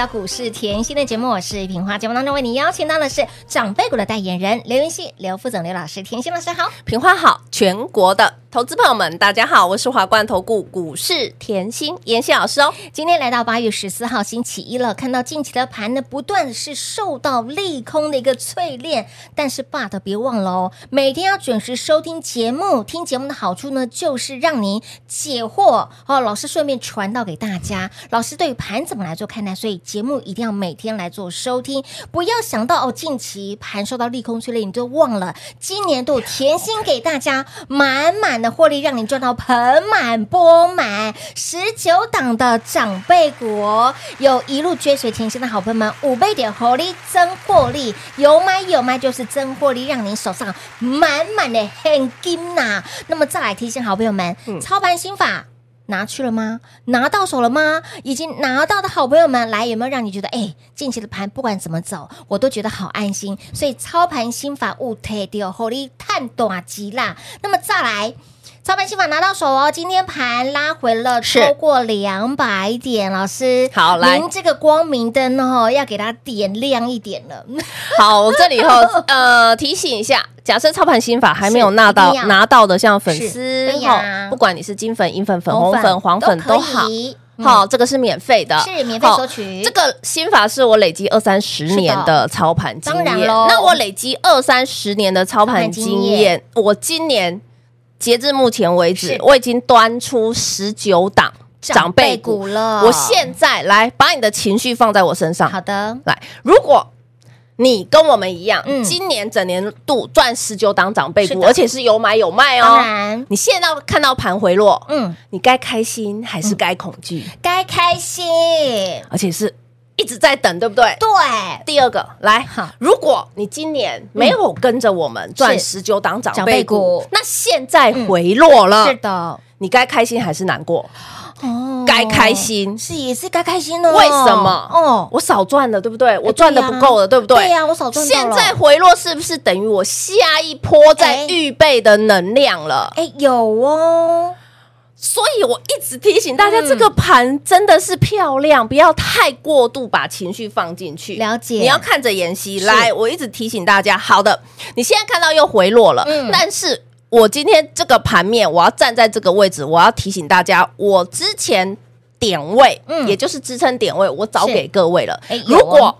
到股市甜心的节目，我是平花。节目当中为你邀请到的是长辈股的代言人刘云熙、刘副总、刘老师。甜心老师好，平花好，全国的。投资朋友们，大家好，我是华冠投顾股市甜心妍希老师哦。今天来到八月十四号星期一了，看到近期的盘呢，不断是受到利空的一个淬炼，但是 but 别忘了哦，每天要准时收听节目，听节目的好处呢，就是让您解惑哦。老师顺便传道给大家，老师对于盘怎么来做看待，所以节目一定要每天来做收听，不要想到哦，近期盘受到利空淬炼，你就忘了今年度甜心给大家满满。的获利让你赚到盆满钵满，十九档的长辈股哦，有一路追随前行的好朋友们，五倍点获利增获利，有买有卖就是增获利，让您手上满满的现金呐。那么再来提醒好朋友们，嗯、操盘心法拿去了吗？拿到手了吗？已经拿到的好朋友们，来有没有让你觉得，哎，近期的盘不管怎么走，我都觉得好安心。所以操盘心法勿退掉和你探短极啦。那么再来。操盘心法拿到手哦！今天盘拉回了超过两百点，老师，好来，您这个光明灯哦，要给它点亮一点了。好，我这里后 呃提醒一下，假设操盘心法还没有拿到拿到的，像粉丝哈，不管你是金粉、银粉、粉红粉、黄粉都好，好，这个是免费的，是免费索取。这个心法是我累积二三十年的操盘经验，那我累积二三十年的操盘经验，我今年。截至目前为止，我已经端出十九档长辈股了。我现在来把你的情绪放在我身上。好的，来，如果你跟我们一样，嗯、今年整年度赚十九档长辈股，而且是有买有卖哦。当然，你现在看到盘回落，嗯，你该开心还是该恐惧？该、嗯、开心，而且是。一直在等，对不对？对。第二个，来，好，如果你今年没有跟着我们赚十九档长辈股，那现在回落了，是的，你该开心还是难过？哦，该开心，是也是该开心的。为什么？哦，我少赚了，对不对？我赚的不够了，对不对？对呀，我少赚了。现在回落是不是等于我下一波在预备的能量了？哎，有哦。所以我一直提醒大家，这个盘真的是漂亮，不要太过度把情绪放进去。了解，你要看着妍希来。我一直提醒大家，好的，你现在看到又回落了，嗯，但是我今天这个盘面，我要站在这个位置，我要提醒大家，我之前点位，嗯，也就是支撑点位，我早给各位了。如果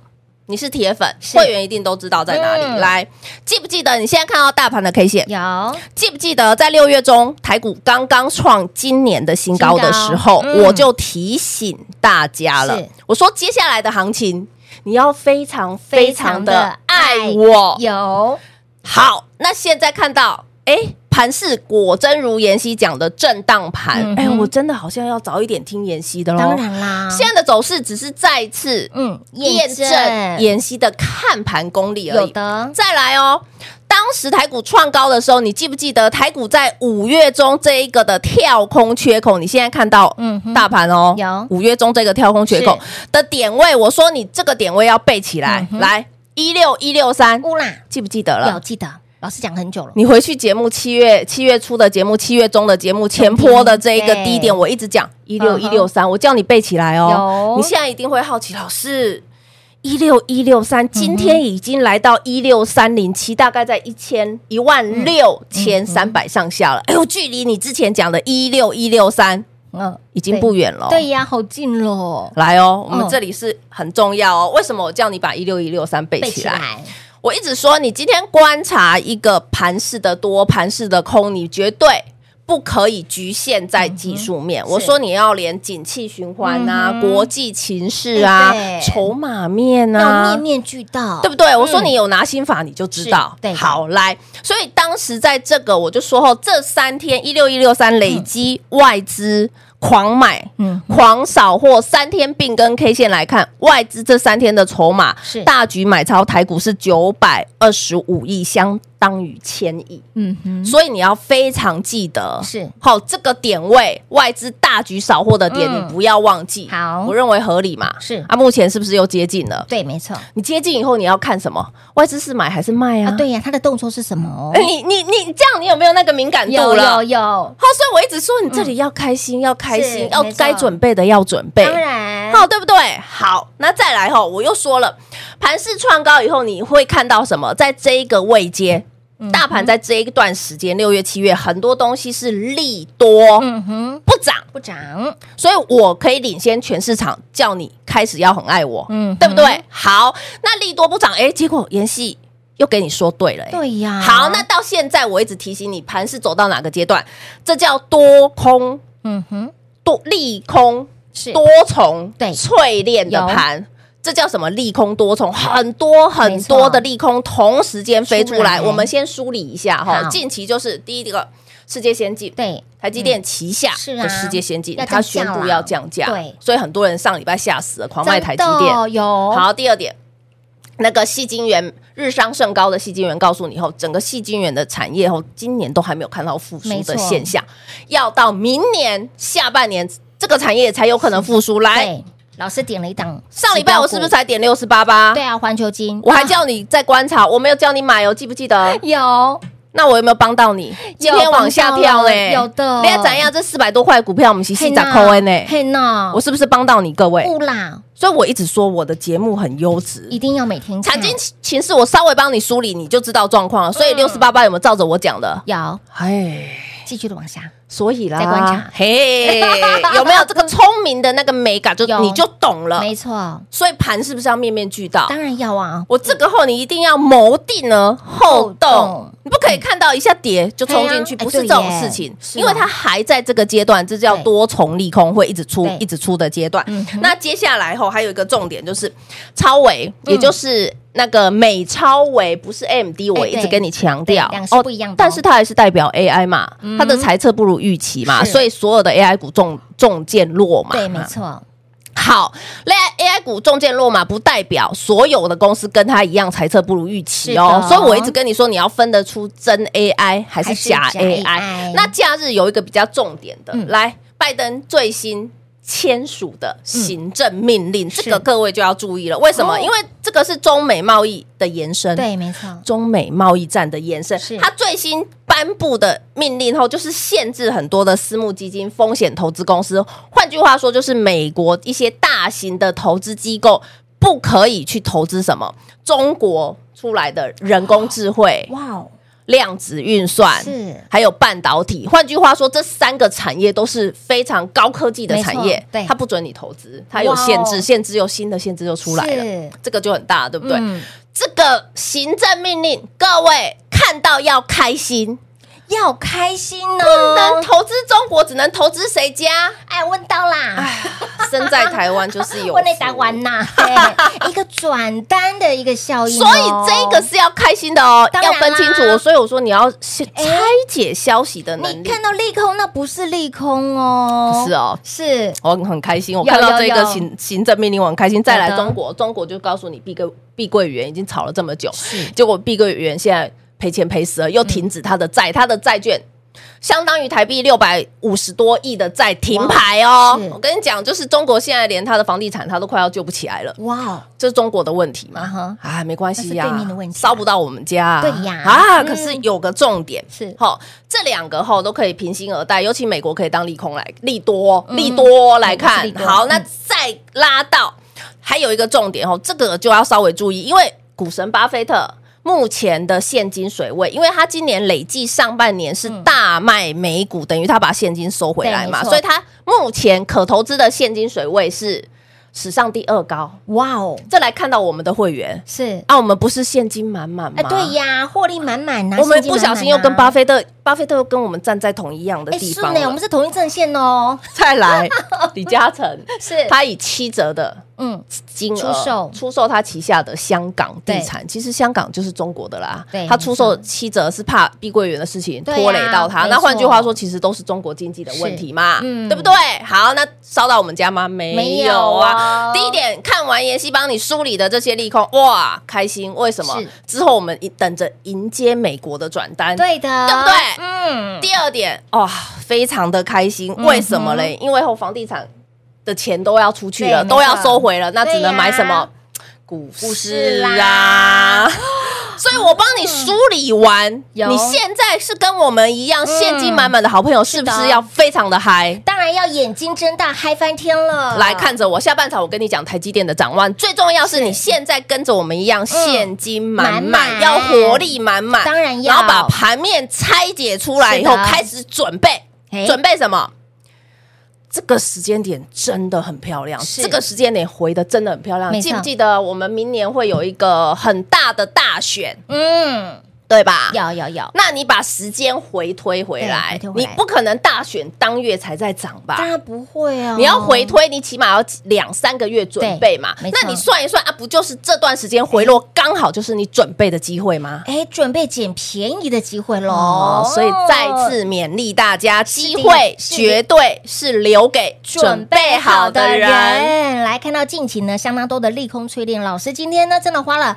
你是铁粉，会员一定都知道在哪里。嗯、来，记不记得你现在看到大盘的 K 线？有。记不记得在六月中台股刚刚创今年的新高的时候，嗯、我就提醒大家了。我说接下来的行情，你要非常非常的爱我。有。好，那现在看到，哎。盘是果真如妍希讲的震荡盘，哎、我真的好像要早一点听妍希的喽。当然啦，现在的走势只是再次嗯验证妍希的看盘功力而已。有的，再来哦。当时台股创高的时候，你记不记得台股在五月中这一个的跳空缺口？你现在看到嗯大盘哦，有五月中这个跳空缺口的点位，我说你这个点位要背起来，嗯、来一六一六三，乌啦，记不记得了？有记得。老师讲很久了。你回去节目七月七月初的节目，七月中的节目，前坡的这一个低点，我一直讲一六一六三，我叫你背起来哦。你现在一定会好奇，老师一六一六三，今天已经来到一六三零七，大概在一千一万六千三百上下了。哎呦，距离你之前讲的一六一六三。嗯，已经不远了。对呀，好近喽。来哦，我们这里是很重要哦。为什么我叫你把一六一六三背起来？我一直说，你今天观察一个盘势的多，盘势的空，你绝对不可以局限在技术面。我说你要连景气循环啊、国际情势啊、筹码面啊，要面面俱到，对不对？我说你有拿心法，你就知道。对，好来，所以当时在这个，我就说后这三天一六一六三累积外资。狂买，嗯，狂扫货，三天并跟 K 线来看，外资这三天的筹码是。大举买超台股是九百二十五亿，相当于千亿，嗯哼，所以你要非常记得是好这个点位，外资大举扫货的点，你不要忘记。好，我认为合理嘛，是啊，目前是不是又接近了？对，没错。你接近以后，你要看什么？外资是买还是卖啊？对呀，它的动作是什么？你你你这样，你有没有那个敏感度了？有有。好，所以我一直说，你这里要开心，要开心，要该准备的要准备，当然好，对不对？好，那再来哈，我又说了，盘势创高以后，你会看到什么？在这一个位阶。大盘在这一段时间，六月、七月，很多东西是利多，嗯哼，不涨。不涨，所以我可以领先全市场，叫你开始要很爱我，嗯，对不对？好，那利多不涨，哎，结果妍希又给你说对了，对呀。好，那到现在我一直提醒你，盘是走到哪个阶段？这叫多空，嗯哼，多利空是。多重对。淬炼的盘。这叫什么？利空多重，很多很多的利空同时间飞出来。我们先梳理一下哈，近期就是第一个世界先进，对，台积电旗下的世界先进，它宣布要降价，对，所以很多人上礼拜吓死了，狂卖台积电。有好，第二点，那个矽晶圆日商甚高的矽晶圆告诉你后，整个矽晶圆的产业后，今年都还没有看到复苏的现象，要到明年下半年这个产业才有可能复苏来。老师点了一档，上礼拜我是不是才点六四八八？对啊，环球金，我还叫你在观察，我没有叫你买哦，记不记得？有，那我有没有帮到你？今天往下跳嘞？有的。你看怎样？这四百多块股票，我们细细咋扣呢？嘿呐，我是不是帮到你各位？不啦，所以我一直说我的节目很优质，一定要每天看。财经情势我稍微帮你梳理，你就知道状况了。所以六四八八有没有照着我讲的？有，哎，继续的往下。所以啦，再观察，嘿，有没有这个聪明的那个美感？就你就懂了，没错。所以盘是不是要面面俱到？当然要啊！我这个后你一定要谋定而后动，你不可以看到一下跌就冲进去，不是这种事情，因为它还在这个阶段，这叫多重利空会一直出、一直出的阶段。那接下来后还有一个重点就是超维，也就是。那个美超维不是 AMD，我一直跟你强调，两是不一样，但是它还是代表 AI 嘛，它的财测不如预期嘛，所以所有的 AI 股中中箭落嘛，对，没错。好，AI AI 股中箭落马不代表所有的公司跟它一样猜测不如预期哦，所以我一直跟你说，你要分得出真 AI 还是假 AI。那假日有一个比较重点的，来，拜登最新。签署的行政命令，嗯、这个各位就要注意了。为什么？哦、因为这个是中美贸易的延伸，对，没错，中美贸易战的延伸。是它最新颁布的命令后，就是限制很多的私募基金、风险投资公司。换句话说，就是美国一些大型的投资机构不可以去投资什么中国出来的人工智慧。哇哦！量子运算是，还有半导体。换句话说，这三个产业都是非常高科技的产业。对，它不准你投资，它有限制，限制又新的限制又出来了，这个就很大，对不对？这个行政命令，各位看到要开心。要开心哦！不能投资中国，只能投资谁家？哎，问到啦！哎，生在台湾就是有。问内台湾呐，一个转单的一个效应。所以这个是要开心的哦，要分清楚。所以我说你要拆解消息的能力。你看到利空，那不是利空哦，不是哦，是我很开心。我看到这个行行政命令，我很开心。再来中国，中国就告诉你，碧桂碧桂园已经炒了这么久，结果碧桂园现在。赔钱赔死了，又停止他的债，他的债券相当于台币六百五十多亿的债停牌哦。我跟你讲，就是中国现在连他的房地产他都快要救不起来了。哇，这是中国的问题嘛？啊，啊没关系呀，对面的问题，烧不到我们家啊。对呀，啊，可是有个重点是，齁，这两个齁都可以平心而待，尤其美国可以当利空来利多利多来看。好，那再拉到还有一个重点哦，这个就要稍微注意，因为股神巴菲特。目前的现金水位，因为他今年累计上半年是大卖美股，嗯、等于他把现金收回来嘛，所以他目前可投资的现金水位是史上第二高。哇哦！再来看到我们的会员是啊，我们不是现金满满吗？哎，对呀，获利满满呐。我们不小心又跟巴菲特，巴菲特又跟我们站在同一样的地方。是呢，我们是同一阵线哦。再来，李嘉诚 是他以七折的。嗯，金额出售出售他旗下的香港地产，其实香港就是中国的啦。对，他出售七折是怕碧桂园的事情拖累到他。那换句话说，其实都是中国经济的问题嘛，对不对？好，那烧到我们家吗？没有啊。第一点，看完妍希帮你梳理的这些利空，哇，开心。为什么？之后我们等着迎接美国的转单，对的，对不对？嗯。第二点，哇，非常的开心。为什么嘞？因为后房地产。的钱都要出去了，都要收回了，那只能买什么？股市啊？所以我帮你梳理完，你现在是跟我们一样现金满满的好朋友，是不是要非常的嗨？当然要眼睛睁大，嗨翻天了！来看着我，下半场我跟你讲台积电的展望，最重要是你现在跟着我们一样现金满满，要活力满满，当然要，然后把盘面拆解出来以后，开始准备，准备什么？这个时间点真的很漂亮，是这个时间点回的真的很漂亮。错记不记得我们明年会有一个很大的大选？嗯。对吧？要要要，那你把时间回推回来，你不可能大选当月才在涨吧？当然不会啊！你要回推，你起码要两三个月准备嘛。那你算一算啊，不就是这段时间回落刚好就是你准备的机会吗？哎，准备捡便宜的机会喽！所以再次勉励大家，机会绝对是留给准备好的人。来看到近期呢，相当多的利空催炼，老师今天呢真的花了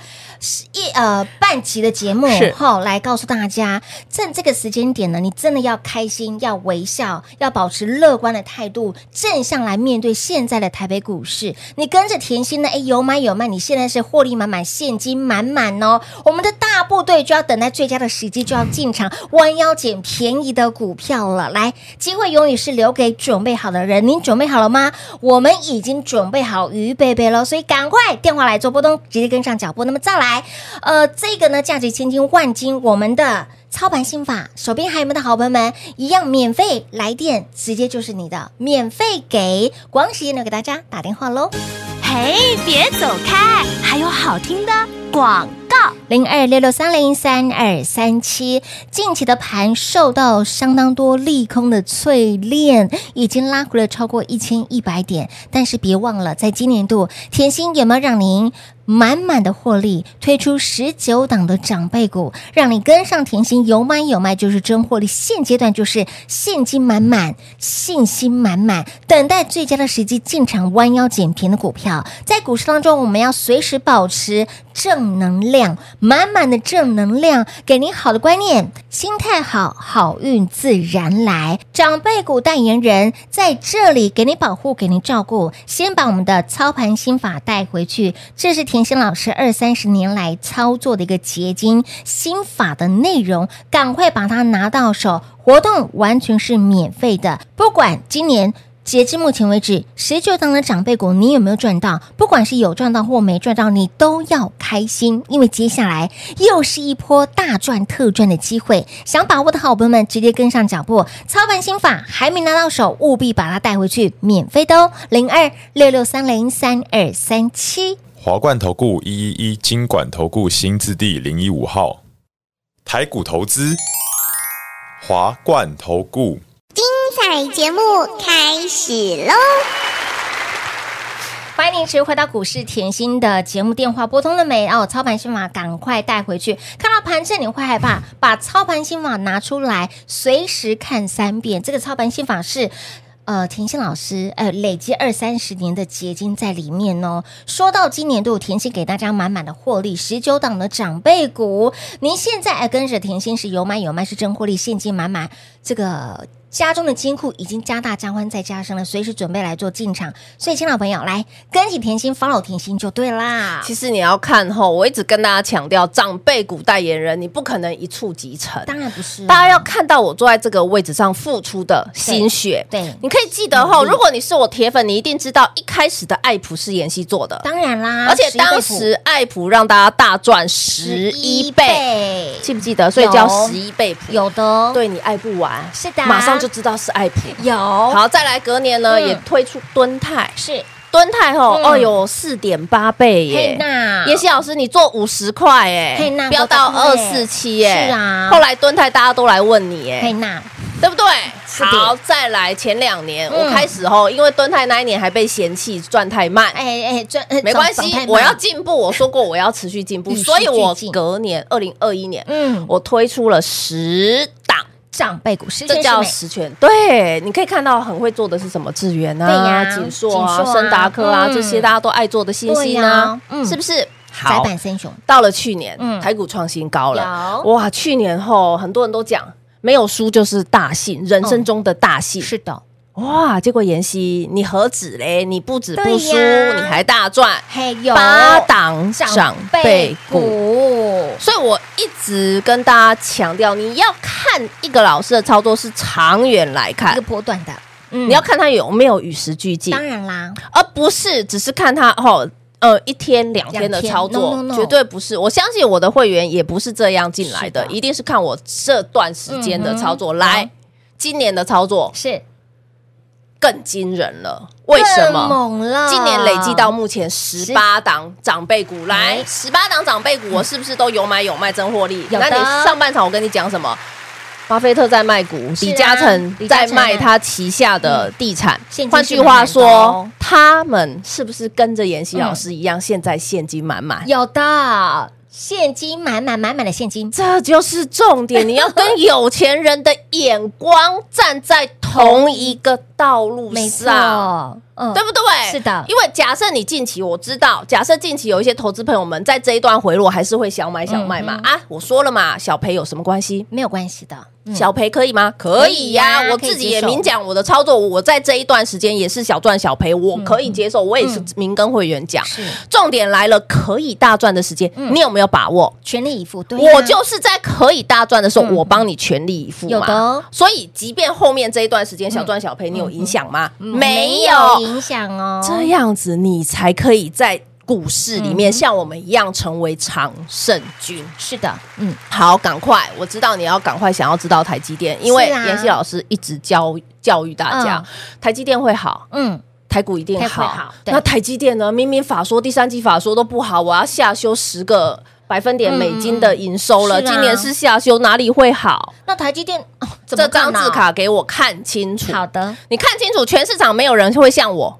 一呃半集的节目是。好，来告诉大家，趁这个时间点呢，你真的要开心，要微笑，要保持乐观的态度，正向来面对现在的台北股市。你跟着甜心呢，哎，有买有卖，你现在是获利满满，现金满满哦。我们的大部队就要等待最佳的时机，就要进场弯腰捡便宜的股票了。来，机会永远是留给准备好的人。您准备好了吗？我们已经准备好预备备了，所以赶快电话来做拨通，直接跟上脚步。那么再来，呃，这个呢，价值千金万。金我们的操盘心法，手边还有没有的好朋友们，一样免费来电，直接就是你的，免费给光时间留给大家打电话喽。嘿，别走开，还有好听的广。零二六六三零三二三七，近期的盘受到相当多利空的淬炼，已经拉回了超过一千一百点。但是别忘了，在今年度，甜心有没有让您满满的获利？推出十九档的长辈股，让你跟上甜心，有买有卖就是真获利。现阶段就是现金满满，信心满满，等待最佳的时机进场弯腰捡便宜的股票。在股市当中，我们要随时保持正能量。满满的正能量，给您好的观念，心态好，好运自然来。长辈股代言人在这里给您保护，给您照顾。先把我们的操盘心法带回去，这是甜心老师二三十年来操作的一个结晶心法的内容，赶快把它拿到手。活动完全是免费的，不管今年。截至目前为止，十九档的长辈股，你有没有赚到？不管是有赚到或没赚到，你都要开心，因为接下来又是一波大赚特赚的机会。想把握的好朋友们，直接跟上脚步。操盘心法还没拿到手，务必把它带回去，免费的哦。零二六六三零三二三七，华冠投顾一一一金管投顾新字第零一五号，台股投资，华冠投顾。节目开始喽！欢迎您持续回到股市甜心的节目，电话拨通了没？哦，操盘心法赶快带回去。看到盘势你会害怕，把操盘心法拿出来，随时看三遍。这个操盘心法是。呃，甜心老师，呃，累积二三十年的结晶在里面哦。说到今年度甜心给大家满满的获利，十九档的长辈股，您现在哎跟着甜心是有买有卖，是真获利，现金满满，这个。家中的金库已经加大、加宽、再加深了，随时准备来做进场。所以，亲老朋友，来跟紧甜心，follow 甜心就对啦。其实你要看齁，我一直跟大家强调，长辈股代言人，你不可能一触即成。当然不是，大家要看到我坐在这个位置上付出的心血。对，对你可以记得齁，如果你是我铁粉，你一定知道一开始的爱普是妍希做的。当然啦，而且当时爱普让大家大赚十一倍，记不记得？所以叫十一倍普，有的，对你爱不完，是的，马上。就知道是爱普。有。好，再来隔年呢，也推出敦泰，是。敦泰吼，哦哟四点八倍耶！妍希老师，你做五十块哎，飙到二四七耶！是啊，后来敦泰大家都来问你哎，对不对？好，再来前两年我开始吼，因为蹲泰那一年还被嫌弃赚太慢，哎哎赚没关系，我要进步，我说过我要持续进步，所以我隔年二零二一年，嗯，我推出了十。长辈股，这叫十全。对，你可以看到很会做的是什么？智源啊，锦硕啊，深达科啊，这些大家都爱做的信息呢，是不是？好，到了去年，台股创新高了。哇，去年后很多人都讲，没有输就是大幸，人生中的大幸。是的。哇！结果妍希，你何止嘞？你不止不输，你还大赚，还有八档长辈股。所以我一直跟大家强调，你要看一个老师的操作是长远来看，一个波段的，嗯、你要看他有没有与时俱进。当然啦，而不是只是看他哦，呃，一天两天的操作，no, no, no 绝对不是。我相信我的会员也不是这样进来的，的一定是看我这段时间的操作。来，今年的操作是。更惊人了，为什么？猛了！今年累计到目前十八档长辈股，来十八档长辈股，我是不是都有买有卖真获利？那你上半场我跟你讲什么？巴菲特在卖股，李嘉诚在卖他旗下的地产。换句话说，他们是不是跟着妍希老师一样，现在现金满满？有的。现金满满满满的现金，这就是重点。你要跟有钱人的眼光站在同一个道路上，嗯，对不对？是的。因为假设你近期，我知道，假设近期有一些投资朋友们在这一段回落，还是会小买小卖嘛。啊，我说了嘛，小赔有什么关系？没有关系的。小赔可以吗？可以呀，我自己也明讲我的操作，我在这一段时间也是小赚小赔，我可以接受，我也是明跟会员讲。重点来了，可以大赚的时间，你有没有把握？全力以赴，对，我就是在可以大赚的时候，我帮你全力以赴嘛。有的，所以即便后面这一段时间小赚小赔，你有影响吗？没有。影响哦。这样子你才可以在。股市里面像我们一样成为常胜军，是的，嗯，好，赶快，我知道你要赶快想要知道台积电，因为妍希老师一直教教育大家，台积电会好，嗯，台股一定好，那台积电呢？明明法说第三季法说都不好，我要下修十个百分点美金的营收了，今年是下修，哪里会好？那台积电这张字卡给我看清楚，好的，你看清楚，全市场没有人会像我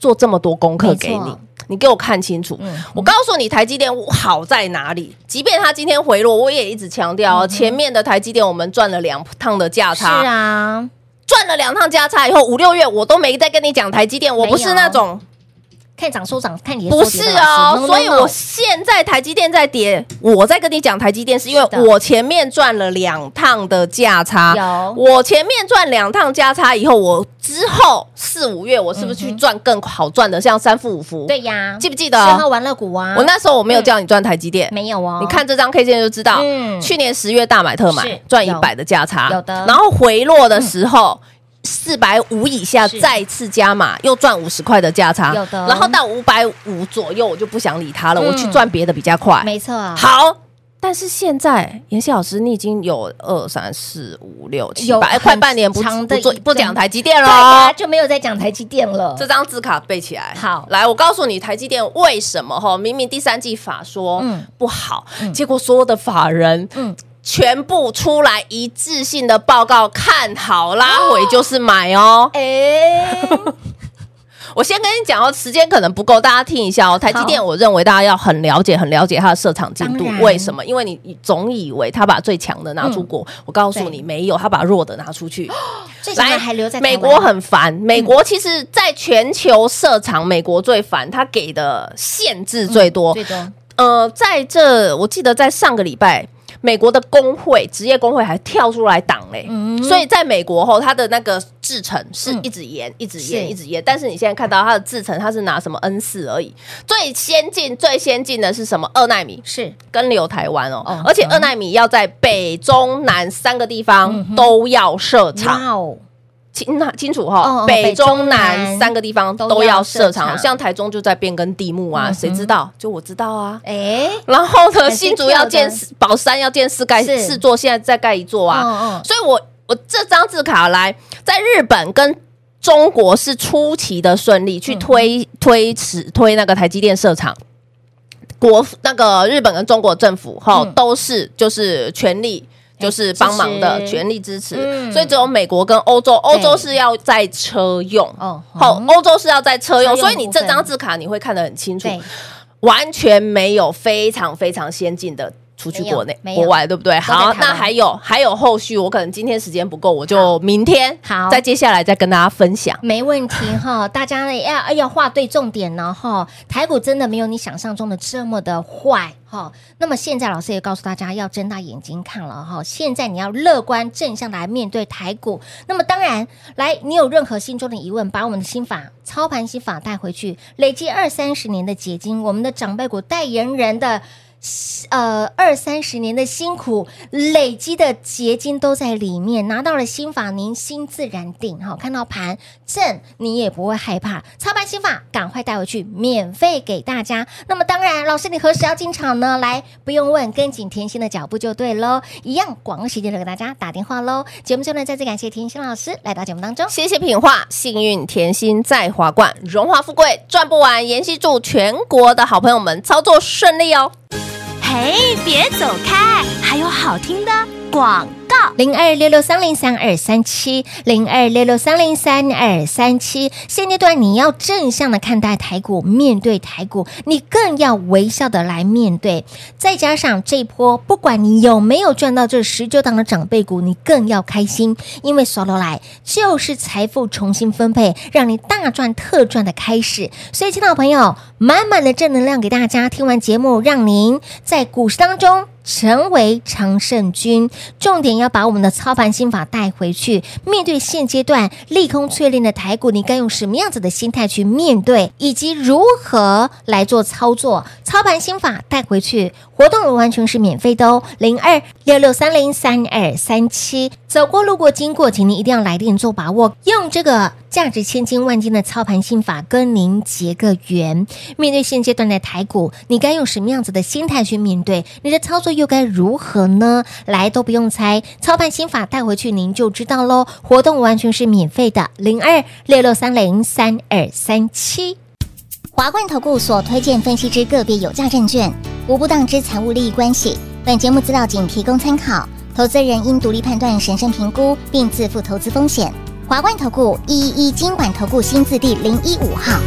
做这么多功课给你。你给我看清楚，嗯、我告诉你台积电好在哪里。即便它今天回落，我也一直强调，嗯、前面的台积电我们赚了两趟的价差。是啊，赚了两趟价差以后，五六月我都没再跟你讲台积电，我不是那种。看涨收涨，看你不是哦，所以我现在台积电在跌，我在跟你讲台积电，是因为我前面赚了两趟的价差，有。我前面赚两趟价差以后，我之后四五月我是不是去赚更好赚的，像三富五福？对呀，记不记得？十号玩乐股啊，我那时候我没有叫你赚台积电，没有哦。你看这张 K 线就知道，去年十月大买特买赚一百的价差，有的，然后回落的时候。四百五以下再次加码，又赚五十块的价差。有的，然后到五百五左右，我就不想理他了，我去赚别的比较快。没错啊。好，但是现在妍希老师，你已经有二三四五六七八，快半年不不做不讲台积电了，就没有再讲台积电了。这张字卡背起来。好，来，我告诉你台积电为什么哈，明明第三季法说不好，结果所有的法人嗯。全部出来一致性的报告，看好拉回就是买哦。哎，我先跟你讲哦，时间可能不够，大家听一下哦。台积电，我认为大家要很了解、很了解它的设厂进度。为什么？因为你总以为他把最强的拿出国，嗯、我告诉你没有，他把弱的拿出去。来，还留在美国很烦。美国其实在全球设厂，美国最烦，他给的限制最多。最多。呃，在这，我记得在上个礼拜。美国的工会，职业工会还跳出来挡嘞，嗯、所以在美国后，它的那个制程是一直延、嗯，一直延，一直延。但是你现在看到它的制程，它是拿什么 N 四而已。最先进、最先进的是什么？二纳米。是。跟留台湾哦，哦，而且二纳米要在北、中、南三个地方都要设厂。嗯清清楚哈，北中南三个地方都要设厂，像台中就在变更地目啊，谁知道？就我知道啊。哎，然后呢，新竹要建四宝山要建四盖四座，现在再盖一座啊。所以我我这张字卡来，在日本跟中国是出奇的顺利，去推推迟推那个台积电设厂，国那个日本跟中国政府哈都是就是全力。就是帮忙的全力支持，嗯，所以只有美国跟欧洲，欧洲是要在车用。哦，好，欧洲是要在车用，所以你这张字卡你会看得很清楚，完全没有非常非常先进的。出去国内、国外，对不对？好，那还有还有后续，我可能今天时间不够，我就明天好，再接下来再跟大家分享。没问题哈，大家呢要要画对重点呢哈。台股真的没有你想象中的这么的坏哈。那么现在老师也告诉大家要睁大眼睛看了哈。现在你要乐观正向来面对台股。那么当然，来你有任何心中的疑问，把我们的心法操盘心法带回去，累积二三十年的结晶，我们的长辈股代言人的。呃，二三十年的辛苦累积的结晶都在里面，拿到了心法，您心自然定。哈，看到盘正，你也不会害怕。操盘心法，赶快带回去，免费给大家。那么当然，老师你何时要进场呢？来，不用问，跟紧甜心的脚步就对喽。一样，广告时间就给大家打电话喽。节目最后呢，再次感谢甜心老师来到节目当中，谢谢品画，幸运甜心在华冠，荣华富贵赚不完。妍希祝全国的好朋友们操作顺利哦。嘿，别走开，还有好听的广。零二六六三零三二三七，零二六六三零三二三七。现阶段你要正向的看待台股，面对台股，你更要微笑的来面对。再加上这一波，不管你有没有赚到这十九档的长辈股，你更要开心，因为索罗来就是财富重新分配，让你大赚特赚的开始。所以，亲爱的朋友，满满的正能量给大家。听完节目，让您在股市当中。成为常胜军，重点要把我们的操盘心法带回去。面对现阶段利空淬炼的台股，你该用什么样子的心态去面对，以及如何来做操作？操盘心法带回去，活动完全是免费的哦。零二六六三零三二三七，走过路过经过，请您一定要来电做把握，用这个。价值千金万金的操盘心法跟您结个缘。面对现阶段的台股，你该用什么样子的心态去面对？你的操作又该如何呢？来都不用猜，操盘心法带回去您就知道喽。活动完全是免费的，零二六六三零三二三七。华冠投顾所推荐分析之个别有价证券，无不当之财务利益关系。本节目资料仅提供参考，投资人应独立判断、审慎评估，并自负投资风险。华冠投顾一一一金管投顾新字第零一五号。